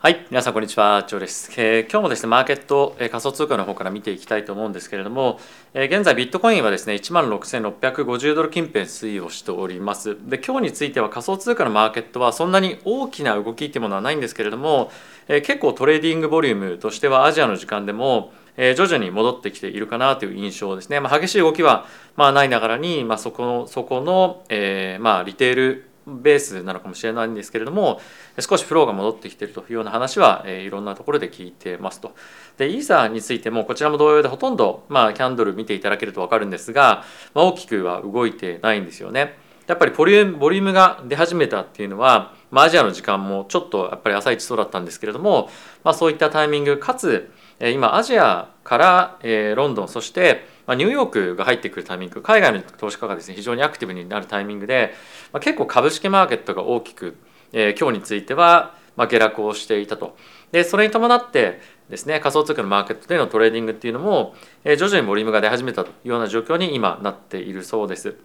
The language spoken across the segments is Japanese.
はい、皆さんこんにちは、ジョーです、えー、今日もですね、マーケット、えー、仮想通貨の方から見ていきたいと思うんですけれども、えー、現在ビットコインはですね、16,650ドル近辺推移をしております。で、今日については仮想通貨のマーケットはそんなに大きな動きっていうものはないんですけれども、えー、結構トレーディングボリュームとしてはアジアの時間でも、え、徐々に戻ってきているかなという印象ですね。まあ、激しい動きはまあないながらに、まあ、そこのそこの、え、まあリテールベースなのかもしれないんですけれども少しフローが戻ってきているというような話は、えー、いろんなところで聞いてますと。でイーサーについてもこちらも同様でほとんど、まあ、キャンドル見ていただけると分かるんですが、まあ、大きくは動いてないんですよね。やっぱりボリュームボリュームが出始めたっていうのは、まあ、アジアの時間もちょっとやっぱり朝一そうだったんですけれども、まあ、そういったタイミングかつ今アジアから、えー、ロンドンそしてまあ、ニューヨークが入ってくるタイミング海外の投資家がですね非常にアクティブになるタイミングで、まあ、結構株式マーケットが大きく、えー、今日については、まあ、下落をしていたとでそれに伴ってですね仮想通貨のマーケットでのトレーディングっていうのも、えー、徐々にボリュームが出始めたというような状況に今なっているそうです。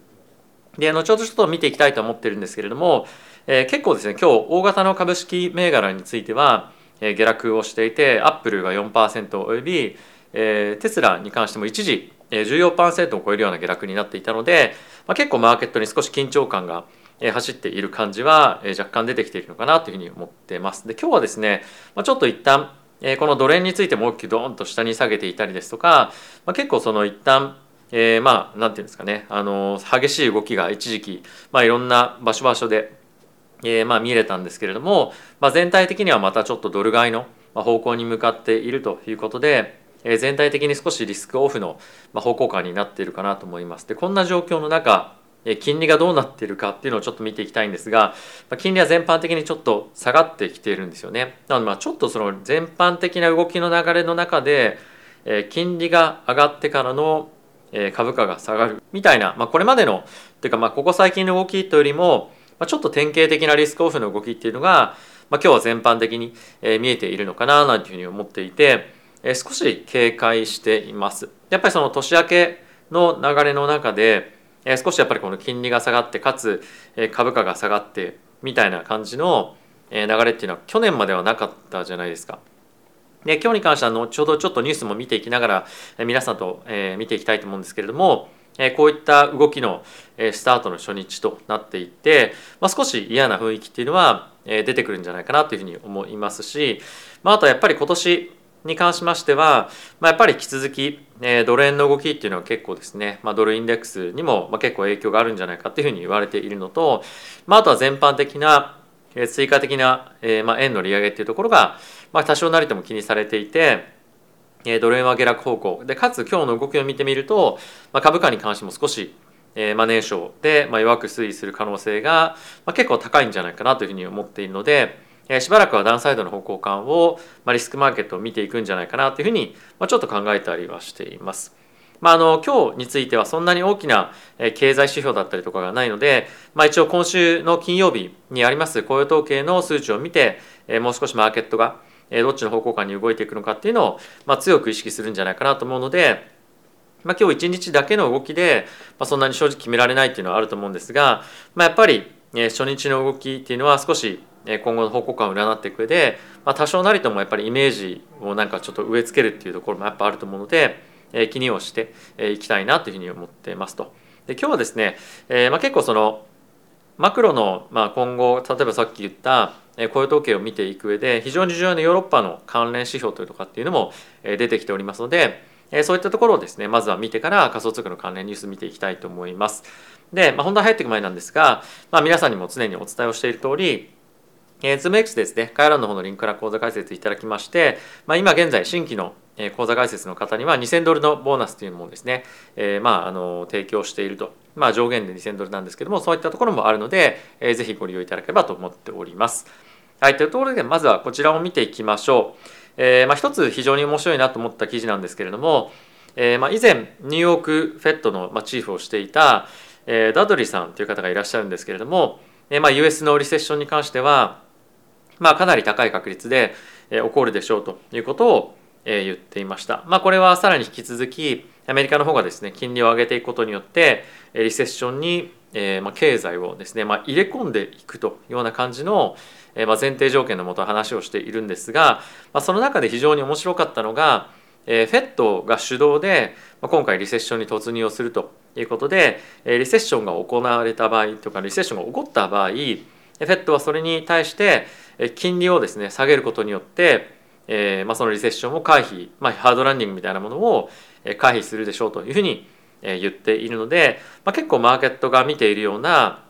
で後ほどちょっと見ていきたいと思ってるんですけれども、えー、結構ですね今日大型の株式銘柄については、え、下落をしていてアップルが4%および、え、テスラに関しても一時14%を超えるような下落になっていたので、まあ、結構マーケットに少し緊張感が走っている感じは若干出てきているのかなというふうに思ってます。で今日はですね、まあ、ちょっと一旦このドル円についても大きくドーンと下に下げていたりですとか、まあ、結構その一旦えー、まあなんていうんですかねあの激しい動きが一時期、まあ、いろんな場所場所で、えー、まあ見れたんですけれども、まあ、全体的にはまたちょっとドル買いの方向に向かっているということで、え全体的に少しリスクオフの方向感になっているかなと思います。でこんな状況の中金利がどうなっているかっていうのをちょっと見ていきたいんですが金利は全般的にちょっと下がってきているんですよね。なのでまあちょっとその全般的な動きの流れの中で金利が上がってからの株価が下がるみたいな、まあ、これまでのっていうかまあここ最近の動きというよりもちょっと典型的なリスクオフの動きっていうのが、まあ、今日は全般的に見えているのかななんていうふうに思っていてえ少し警戒しています。やっぱりその年明けの流れの中で、え少しやっぱりこの金利が下がってかつ、え株価が下がってみたいな感じの流れっていうのは去年まではなかったじゃないですか。で今日に関しては後ほどちょっとニュースも見ていきながら皆さんと見ていきたいと思うんですけれどもこういった動きのスタートの初日となっていて、まあ、少し嫌な雰囲気っていうのは出てくるんじゃないかなというふうに思いますし、まあ、あとはやっぱり今年に関しましては、まあ、やっぱり引き続き、え、ドル円の動きっていうのは結構ですね、まあ、ドルインデックスにも、ま、結構影響があるんじゃないかっていうふうに言われているのと、まあ、とは全般的な、え、追加的な、えま、円の利上げっていうところが、ま、多少なりとも気にされていて、え、ドル円は下落方向。でかつ今日の動きを見てみると、ま、株価に関しても少しえー、まあ年初で、まあ、弱く推移する可能性が、まあ、結構高いんじゃないかなというふうに思っているので、しばらくはダウンサイドの方向感を、まあ、リスクマーケットを見ていくんじゃないかなというふうに、まあ、ちょっと考えたりはしています。まあ、あの今日についてはそんなに大きな経済指標だったりとかがないので、まあ、一応今週の金曜日にあります雇用統計の数値を見てもう少しマーケットがどっちの方向感に動いていくのかっていうのを、まあ、強く意識するんじゃないかなと思うので、まあ、今日一日だけの動きで、まあ、そんなに正直決められないっていうのはあると思うんですが、まあ、やっぱり初日の動きっていうのは少し今後の方向感を占っていく上で、まあ、多少なりともやっぱりイメージをなんかちょっと植え付けるっていうところもやっぱあると思うので、え、気にをしていきたいなというふうに思ってますと。で今日はですね、えまあ、結構そのマクロの、まあ、今後例えばさっき言った雇用統計を見ていく上で非常に重要なヨーロッパの関連指標というとかっていうのも出てきておりますのでそういったところをですねまずは見てから仮想通貨の関連ニュース見ていきたいと思います。で、まあ、本題入っていく前なんですが、まあ、皆さんにも常にお伝えをしている通りえー、ZoomX ですね、概要欄の方のリンクから口座開設いただきまして、まあ、今現在新規の口座開設の方には2000ドルのボーナスというのもですね、えー、まああの提供していると、まあ、上限で2000ドルなんですけどもそういったところもあるので、えー、ぜひご利用いただければと思っております。はい、というところでまずはこちらを見ていきましょう。えーまあ、一つ非常に面白いなと思った記事なんですけれども、えーまあ、以前ニューヨークフェットの、チーフをしていた、えー、ダドリさんという方がいらっしゃるんですけれども、えーまあ、US のリセッションに関してはまあ、かなり高い確率で起こるでしょうということを言っていました。まあ、これはさらに引き続きアメリカの方がですね金利を上げていくことによってリセッションに、えまあ、経済をですね、まあ、入れ込んでいくというような感じの、えま、前提条件のもと話をしているんですが、まあ、その中で非常に面白かったのが、え、フェットが主導で、ま、今回リセッションに突入をするということで、え、リセッションが行われた場合とかリセッションが起こった場合フェットはそれに対して金利をですね下げることによって、えーまあ、そのリセッションを回避、まあ、ハードランディングみたいなものを回避するでしょうというふうに言っているので、まあ、結構マーケットが見ているような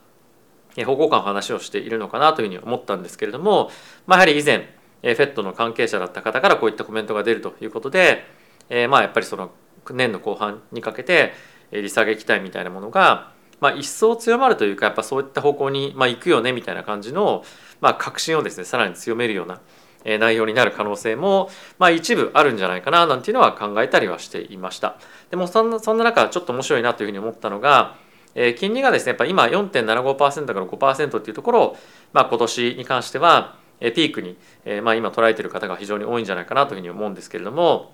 方向感の話をしているのかなというふうに思ったんですけれども、まあ、やはり以前 FED の関係者だった方からこういったコメントが出るということで、えー、まあやっぱりその年の後半にかけて利下げ期待みたいなものが、まあ、一層強まるというかやっぱそういった方向に、まあ、行くよねみたいな感じの、まあ、確信をですねさらに強めるような内容になる可能性も、まあ、一部あるんじゃないかななんていうのは考えたりはしていました。でもそんなそんな中ちょっと面白いなというふうに思ったのが、えー、金利がですねやっぱ今4.75%から5%っていうところを、まあ、今年に関してはピークに、えー、まあ、今捉えている方が非常に多いんじゃないかなというふうに思うんですけれども、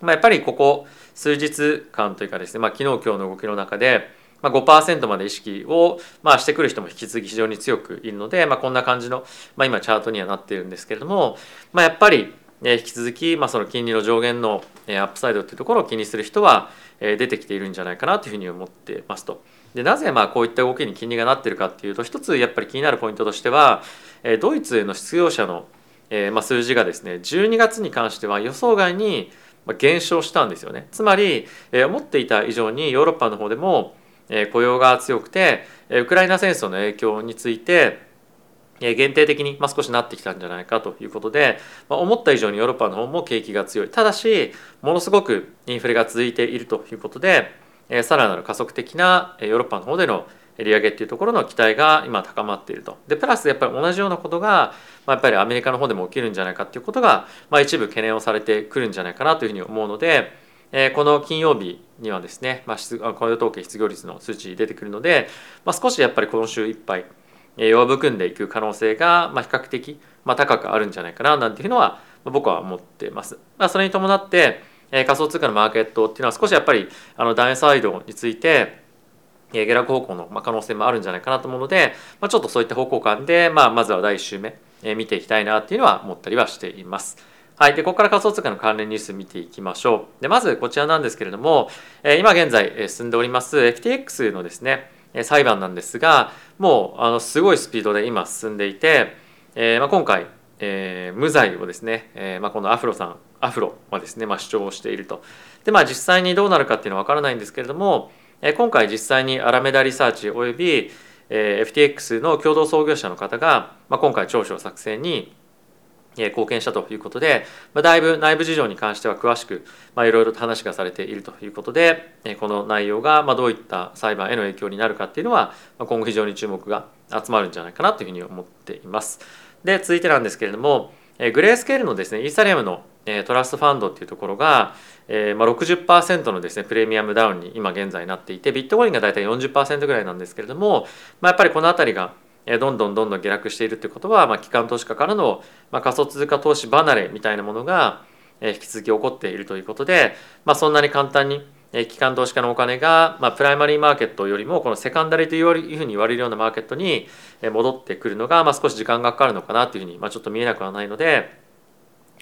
まあ、やっぱりここ数日間というかですね、まあ、昨日今日の動きの中で、まあ、5%まで意識を、まあ、してくる人も引き続き非常に強くいるので、まあ、こんな感じの、まあ、今チャートにはなっているんですけれども、まあ、やっぱり引き続き、まあ、その金利の上限のアップサイドというところを気にする人は出てきているんじゃないかなというふうに思ってますと。でなぜまあこういった動きに金利がなっているかっていうと一つやっぱり気になるポイントとしてはドイツへの失業者のまあ数字がですね12月に関しては予想外に減少したんですよね。つまり思っていた以上にヨーロッパの方でも雇用が強くてウクライナ戦争の影響について限定的に少しなってきたんじゃないかということで思った以上にヨーロッパの方も景気が強いただしものすごくインフレが続いているということでさらなる加速的なヨーロッパの方での利上げっていうところの期待が今高まっていると。でプラスやっぱり同じようなことが、やっぱりアメリカの方でも起きるんじゃないかっていうことが、一部懸念をされてくるんじゃないかなというふうに思うので、え、この金曜日にはですね、まあ、雇用統計失業率の数値出てくるので、まあ、少しやっぱり今週いっぱい弱含んでいく可能性が、ま、比較的、ま、高くあるんじゃないかななんていうのは僕は思ってます。まあ、それに伴って仮想通貨のマーケットっていうのは少しやっぱりあのダウンサイドについて下落方向の可能性もあるんじゃないかなと思うので、まあ、ちょっとそういった方向感で、まあ、まずは第1週目見ていきたいなっていうのは思ったりはしています。はい、でここから仮想通貨の関連ニュース見ていきましょう。でまずこちらなんですけれどもえ今現在進んでおります FTX のですね裁判なんですがもうあのすごいスピードで今進んでいて、えーまあ、今回、えー、無罪をですね、えーまあ、このアフロさんアフロはですね、まあ、主張をしていると。でまあ実際にどうなるかっていうのは分からないんですけれどもえ今回実際にアラメダリサーチおよびえ FTX の共同創業者の方が、まあ、今回調書作成に貢献したということで、まあ、だいぶ内部事情に関しては詳しく、まあ、いろいろと話がされているということでこの内容がまあどういった裁判への影響になるかっていうのは今後非常に注目が集まるんじゃないかなというふうに思っています。で続いてなんですけれどもグレースケールのですねイーサリアムのトラストファンドっていうところが、え、まあ60%のですねプレミアムダウンに今現在なっていてビットコインが大体40%ぐらいなんですけれども、まあ、やっぱりこの辺りがどんどんどんどん下落しているということは、まあ、機関投資家からの、まあ、仮想通貨投資離れみたいなものが引き続き起こっているということで、まあ、そんなに簡単に機関投資家のお金が、まあ、プライマリーマーケットよりもこのセカンダリーというふうに言われるようなマーケットに戻ってくるのが、まあ、少し時間がかかるのかなというふうに、まあ、ちょっと見えなくはないので、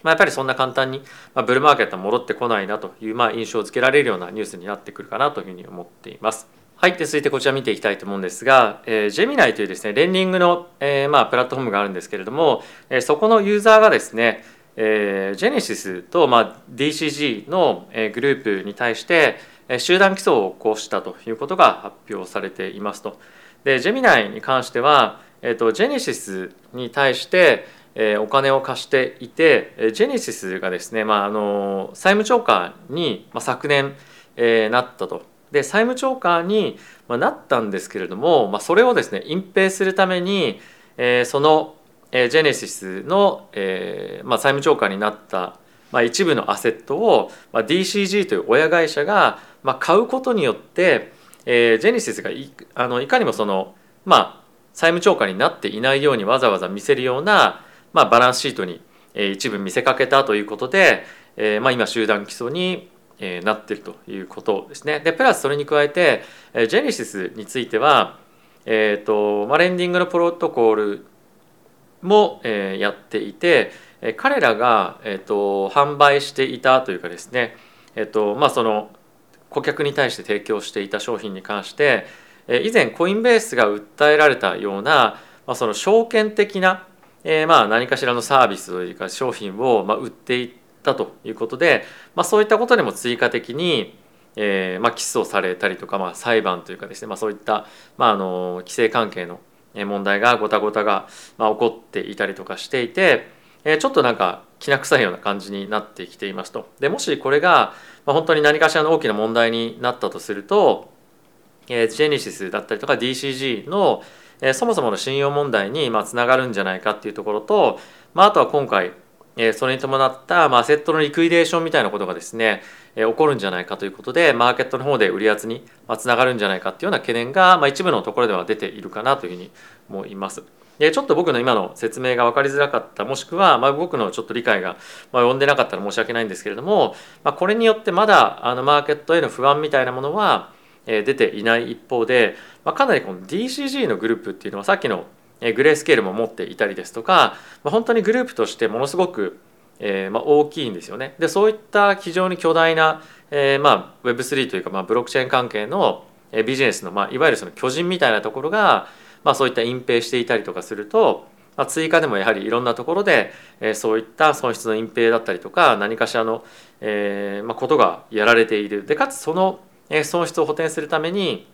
まあ、やっぱりそんな簡単に、まあ、ブルーマーケットは戻ってこないなという、まあ、印象をつけられるようなニュースになってくるかなというふうに思っています。はい、続いてこちら見ていきたいと思うんですが、えー、ジェミナイというですねレンディングの、えーまあ、プラットフォームがあるんですけれども、えー、そこのユーザーがですね、えー、ジェネシスと、まあ、DCG の、えー、グループに対して、えー、集団起訴を起こしたということが発表されていますと。でジェミナイに関しては、えーと、ジェネシスに対して、えー、お金を貸していてジェネシスがですね、まあ、あの債務超過に、まあ、昨年、えー、なったと。で債務超過になったんですけれども、まあ、それをですね隠蔽するために、えー、そのジェネシスの、えーまあ、債務超過になった、まあ、一部のアセットを、まあ、DCG という親会社が、まあ、買うことによって、えー、ジェネシスがいあのいかにもその、まあ、債務超過になっていないようにわざわざ見せるような、まあ、バランスシートに、えー、一部見せかけたということで、えーまあ、今集団起訴にえなっているということですね。でプラスそれに加えて、えジェネシスについては、えーとまあ、レンディングのプロトコールも、えやっていて、彼らが、えーと、販売していたというかですね、えーとまあ、その顧客に対して提供していた商品に関して、以前コインベースが訴えられたような、まあ、その証券的な、えー、まあ何かしらのサービスというか商品を、まあ、売っていったということで、まあ、そういったことでも追加的に、えーまあ、起訴されたりとか、まあ、裁判というかですね、まあ、そういった、まあ、あの規制関係の問題がごたごたが、まあ、起こっていたりとかしていて、えー、ちょっとなんかきな臭いような感じになってきていますと。でもしこれが、まあ、本当に何かしらの大きな問題になったとすると、えー、ジェネシスだったりとか DCG の、えー、そもそもの信用問題にまあつながるんじゃないかっていうところと、まあ、あとは今回それに伴ったまあセットのリクイデーションみたいなことがですね、え起こるんじゃないかということでマーケットの方で売り圧につながるんじゃないかっていうような懸念が、まあ、一部のところでは出ているかなというふうに思います。でちょっと僕の今の説明が分かりづらかったもしくは、まあ、僕のちょっと理解が、まあ、及んでなかったら申し訳ないんですけれども、まあ、これによってまだあのマーケットへの不安みたいなものは、え出ていない一方で、まあ、かなりこの DCG のグループっていうのはさっきのグレースケールも持っていたりですとか、ま、本当にグループとしてものすごくえま、大きいんですよね。でそういった非常に巨大な、えまあ、Web3 というか、まあ、ブロックチェーン関係のビジネスの、まあ、いわゆるその巨人みたいなところが、まあ、そういった隠蔽していたりとかすると、まあ、追加でもやはりいろんなところで、え、そういった損失の隠蔽だったりとか何かしらの、えーまあ、ことがやられているでかつその損失を補填するために、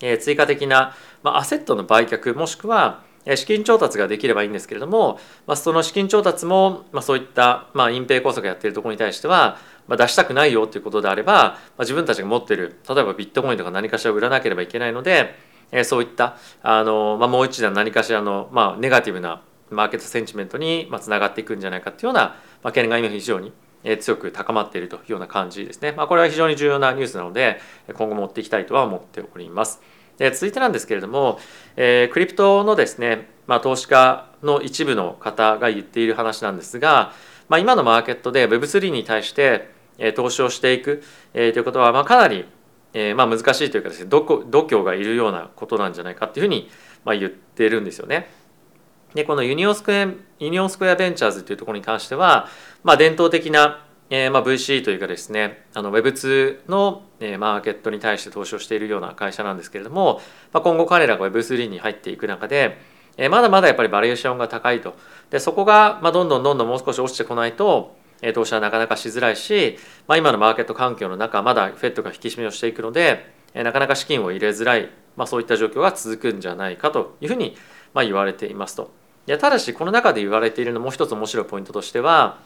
え、追加的な、まあ、アセットの売却もしくは資金調達ができればいいんですけれども、まあ、その資金調達も、まあ、そういった、まあ、隠蔽工作やってるところに対しては、まあ、出したくないよということであれば、まあ、自分たちが持っている例えばビットコインとか何かしら売らなければいけないので、えー、そういったあの、まあ、もう一段何かしらの、まあ、ネガティブなマーケットセンチメントにつながっていくんじゃないかというような、まあ、懸念が今非常に強く高まっているというような感じですね。まあ、これは非常に重要なニュースなので今後持っていきたいとは思っております。で続いてなんですけれども、えー、 crypto のですね、まあ、投資家の一部の方が言っている話なんですが、まあ、今のマーケットで Web3 に対して、え、投資をしていく、えー、ということは、まあ、かなり、えーまあ、難しいというかですね度胸がいるようなことなんじゃないかっていうふうに、まあ、言ってるんですよね。でこの Union Square Union Square Ventures というところに関しては、まあ、伝統的なえーまあ、VC というかですねあの Web2 の、えー、マーケットに対して投資をしているような会社なんですけれども、まあ、今後彼らが Web3 に入っていく中で、えー、まだまだやっぱりバリエーションが高いとでそこが、まあ、どんどんどんどんもう少し落ちてこないと、投資はなかなかしづらいし、まあ、今のマーケット環境の中まだ FED が引き締めをしていくので、なかなか資金を入れづらい、まあ、そういった状況が続くんじゃないかというふうに、まあ、言われていますと。いやただしこの中で言われているのもう一つ面白いポイントとしては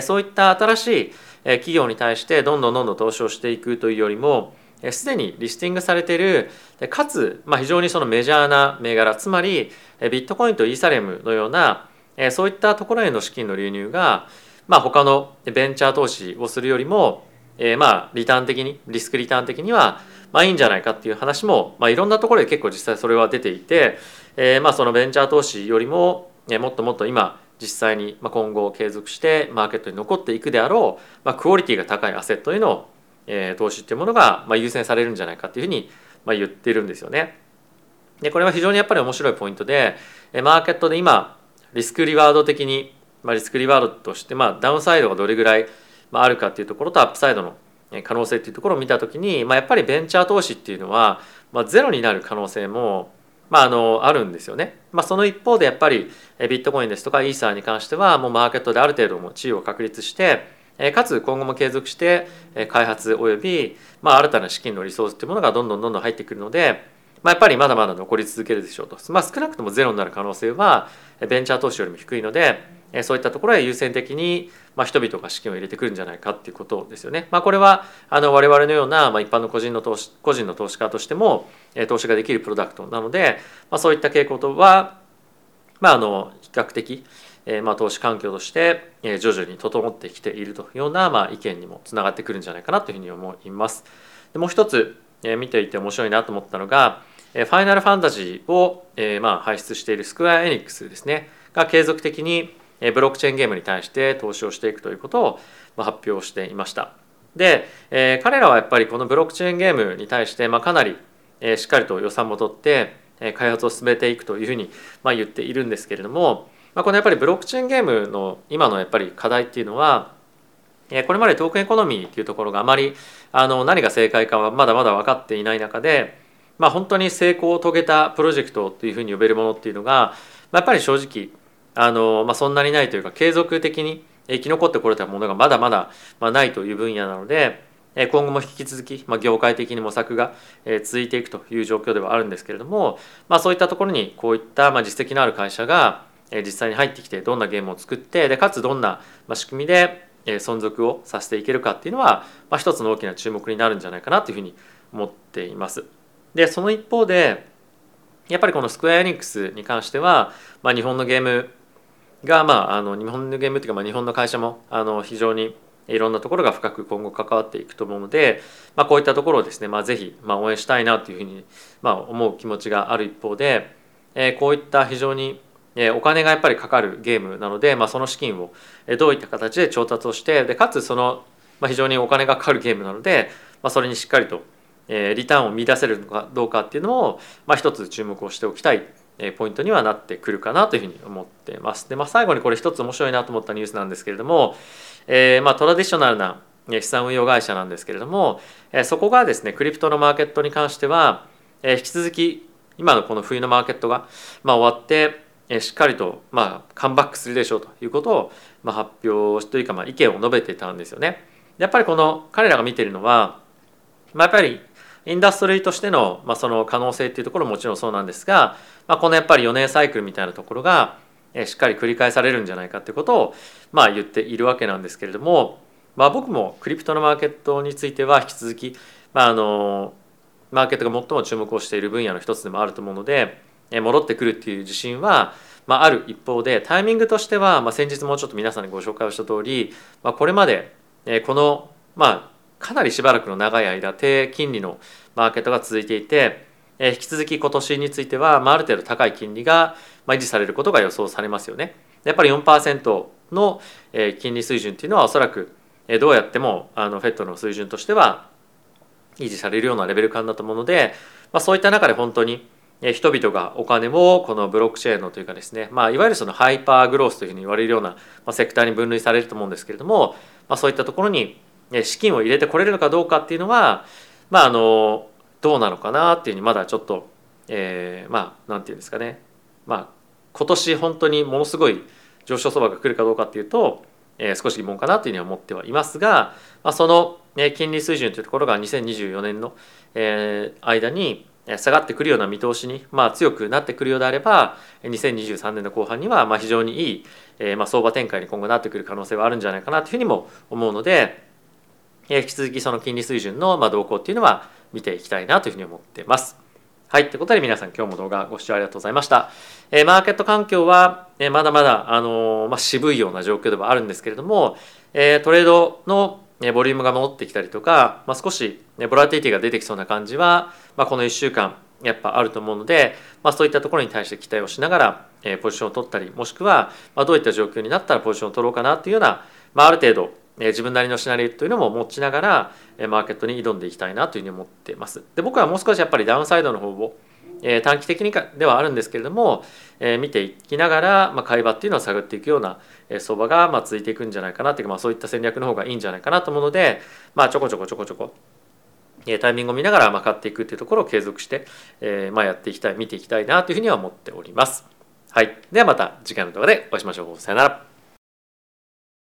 そういった新しい企業に対してどんどんどんどん投資をしていくというよりもすでにリスティングされているかつ、まあ、非常にそのメジャーな銘柄つまりビットコインとイーサレムのようなそういったところへの資金の流入が、まあ、他のベンチャー投資をするよりも、えー、まあリターン的にリスクリターン的にはまあいいんじゃないかっていう話も、まあ、いろんなところで結構実際それは出ていて、えー、まあそのベンチャー投資よりももっともっと今実際に今後継続してマーケットに残っていくであろう、まあ、クオリティが高いアセットへの、え投資っていうものが、ま優先されるんじゃないかっていうふうに、ま言ってるんですよね。でこれは非常にやっぱり面白いポイントでマーケットで今リスクリワード的に、まあ、リスクリワードとして、まあ、ダウンサイドがどれぐらいあるかっていうところとアップサイドの可能性っていうところを見た時に、まあ、やっぱりベンチャー投資っていうのは、まあ、ゼロになる可能性もまあ、あのあるんですよね。まあ、その一方でやっぱりビットコインですとかイーサーに関してはもうマーケットである程度も地位を確立してかつ今後も継続して開発および、まあ、新たな資金のリソースというものがどんどんどんどん入ってくるので、まあ、やっぱりまだまだ残り続けるでしょうと、まあ、少なくともゼロになる可能性はベンチャー投資よりも低いのでそういったところへ優先的に、ま、人々が資金を入れてくるんじゃないかっていうことですよね。まあ、これはあの我々のような、一般の個人の投資個人の投資家としても投資ができるプロダクトなので、まあ、そういった傾向とは、まあ、あの比較的、え、まあ投資環境として、徐々に整ってきているというような、まあ、意見にもつながってくるんじゃないかなというふうに思います。でもう一つ、見ていて面白いなと思ったのが、ファイナルファンタジーを、えまあ、輩出しているスクエア・エニックスですねが継続的にブロックチェーンゲームに対して投資をしていくということを発表していました。で、え、彼らはやっぱりこのブロックチェーンゲームに対して、ま、かなり、え、しっかりと予算も取って、え、開発を進めていくというふうに、ま、言っているんですけれども、ま、このやっぱりブロックチェーンゲームの今のやっぱり課題っていうのはこれまでトークンエコノミーっていうところがあまりあの何が正解かはまだまだ分かっていない中で、まあ、本当に成功を遂げたプロジェクトというふうに呼べるものっていうのが、まあ、やっぱり正直あの、まあ、そんなにないというか継続的に生き残ってこれたものがまだまだ、まあ、ないという分野なので今後も引き続き、まあ、業界的に模索が続いていくという状況ではあるんですけれども、まあ、そういったところにこういったまあ実績のある会社が実際に入ってきてどんなゲームを作ってでかつどんな仕組みで存続をさせていけるかっていうのは、まあ、一つの大きな注目になるんじゃないかなというふうに思っています。でその一方でやっぱりこのスクエア・エニックスに関しては、まあ、日本のゲームが、まあ、あの日本のゲームっていうか、まあ、日本の会社もあの非常にいろんなところが深く今後関わっていくと思うので、まあ、こういったところをですね、まあ、ぜひ、まあ、応援したいなというふうに、まあ、思う気持ちがある一方で、えー、こういった非常にお金がやっぱりかかるゲームなので、まあ、その資金をどういった形で調達をしてでかつその、まあ、非常にお金がかかるゲームなので、まあ、それにしっかりとリターンを見出せるのかどうかっていうのを、まあ、一つ注目をしておきたいポイントにはなってくるかなというふうに思ってます。で、まあ、最後にこれ一つ面白いなと思ったニュースなんですけれども、えー、まあトラディショナルな資産運用会社なんですけれども、そこがですねクリプトのマーケットに関しては引き続き今のこの冬のマーケットがまあ終わってしっかりとまあカムバックするでしょうということをまあ発表というかまあ意見を述べてたんですよね。やっぱりこの彼らが見ているのは、まあ、やっぱりインダストリーとしての,、まあその可能性っていうところももちろんそうなんですが、まあ、このやっぱり4年サイクルみたいなところがしっかり繰り返されるんじゃないかっていうことをまあ言っているわけなんですけれども、まあ、僕もクリプトのマーケットについては引き続き、まあ、あのマーケットが最も注目をしている分野の一つでもあると思うので戻ってくるっていう自信は、まあ、ある一方でタイミングとしては、まあ、先日もうちょっと皆さんにご紹介をした通り、まあ、これまでこの、まあ、かなりしばらくの長い間低金利のマーケットが続いていて引き続き今年については、まあ、ある程度高い金利が維持されることが予想されますよね。やっぱり4%の金利水準っていうのはおそらくどうやってもあの FED の水準としては維持されるようなレベル感だと思うので、まあ、そういった中で本当に人々がお金をこのブロックチェーンのというかですね、まあ、いわゆるそのハイパーグロースというふうに言われるようなセクターに分類されると思うんですけれども、まあ、そういったところに資金を入れてこれるのかどうかっていうのは、まあ、あのどうなのかなっていうふうにまだちょっと、えー、まあなんていうんですかね、まあ、今年本当にものすごい上昇相場が来るかどうかっていうと、えー、少し疑問かなというふうには思ってはいますが、まあ、その金利水準というところが2024年の間に下がってくるような見通しに、まあ、強くなってくるようであれば2023年の後半にはまあ非常にいい、えー、まあ相場展開に今後なってくる可能性はあるんじゃないかなというふうにも思うので、引き続きその金利水準のま動向っていうのは見ていきたいなというふうに思っています。はい。ということで皆さん今日も動画ご視聴ありがとうございました。えー、マーケット環境は、えー、まだまだ、あのー、まあ、渋いような状況ではあるんですけれども、えー、トレードのボリュームが戻ってきたりとか、まあ、少しボラティティが出てきそうな感じは、まあ、この1週間やっぱあると思うので、まあ、そういったところに対して期待をしながら、えー、ポジションを取ったりもしくは、まあ、どういった状況になったらポジションを取ろうかなというような、まあ、ある程度、自分なりのシナリオというのも持ちながら、マーケットに挑んでいきたいなというふうに思っています。で僕はもう少しやっぱりダウンサイドの方を短期的にかではあるんですけれども、見ていきながら、まあ、買い場っていうのを探っていくような相場がまあ続いていくんじゃないかなっていうか、ま、そういった戦略の方がいいんじゃないかなと思うので、まあ、ちょこちょこちょこちょこタイミングを見ながらま買っていくっていうところを継続して、えー、まあやっていきたい見ていきたいなというふうには思っております。はい。ではまた次回の動画でお会いしましょう。さよなら。